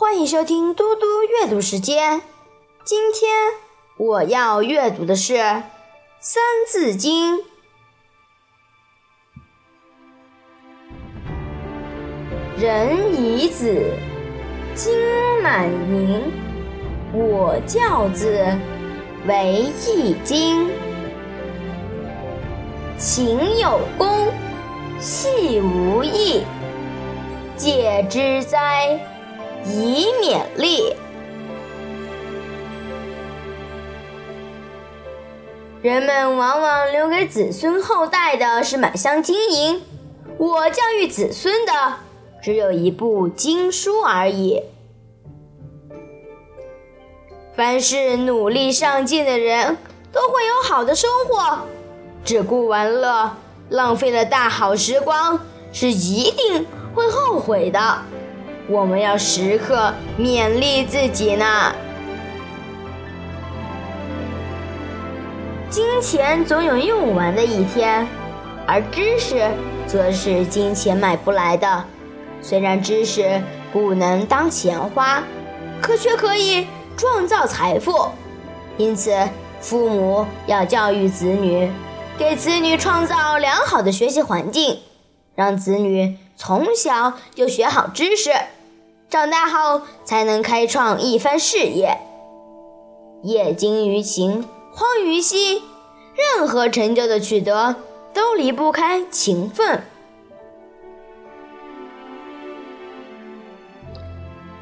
欢迎收听嘟嘟阅读时间。今天我要阅读的是《三字经》。人以子，金满盈。我教子，为易经。勤有功，戏无益。戒之哉，以勉励。人们往往留给子孙后代的是满箱金银，我教育子孙的只有一部经书而已。凡是努力上进的人，都会有好的收获。只顾玩乐，浪费了大好时光，是一定会后悔的。我们要时刻勉励自己呢。金钱总有用完的一天，而知识则是金钱买不来的。虽然知识不能当钱花，可却可以创造财富。因此，父母要教育子女。给子女创造良好的学习环境，让子女从小就学好知识，长大后才能开创一番事业。业精于勤，荒于嬉，任何成就的取得都离不开勤奋。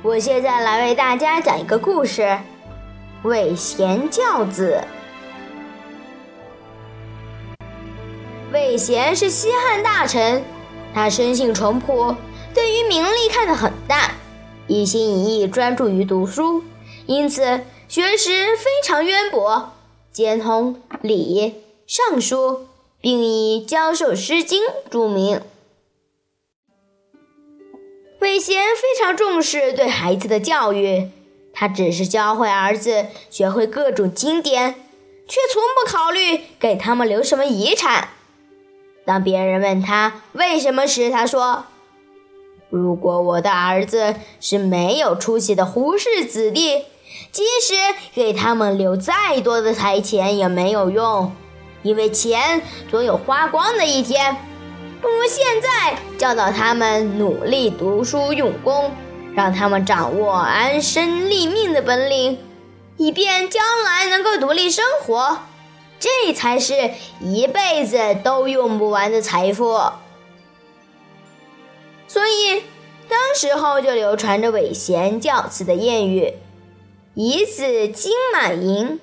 我现在来为大家讲一个故事：韦贤教子。魏贤是西汉大臣，他生性淳朴，对于名利看得很淡，一心一意专注于读书，因此学识非常渊博，兼通礼、尚书，并以教授《诗经》著名。魏贤非常重视对孩子的教育，他只是教会儿子学会各种经典，却从不考虑给他们留什么遗产。当别人问他为什么时，他说：“如果我的儿子是没有出息的胡氏子弟，即使给他们留再多的财钱也没有用，因为钱总有花光的一天。不如现在教导他们努力读书用功，让他们掌握安身立命的本领，以便将来能够独立生活。”这才是一辈子都用不完的财富，所以当时候就流传着韦贤教子的谚语：“以子金满盈，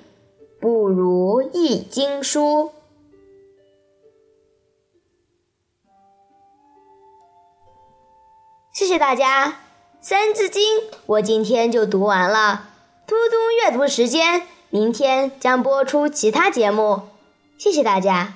不如一经书。”谢谢大家，《三字经》我今天就读完了。嘟嘟阅读时间。明天将播出其他节目，谢谢大家。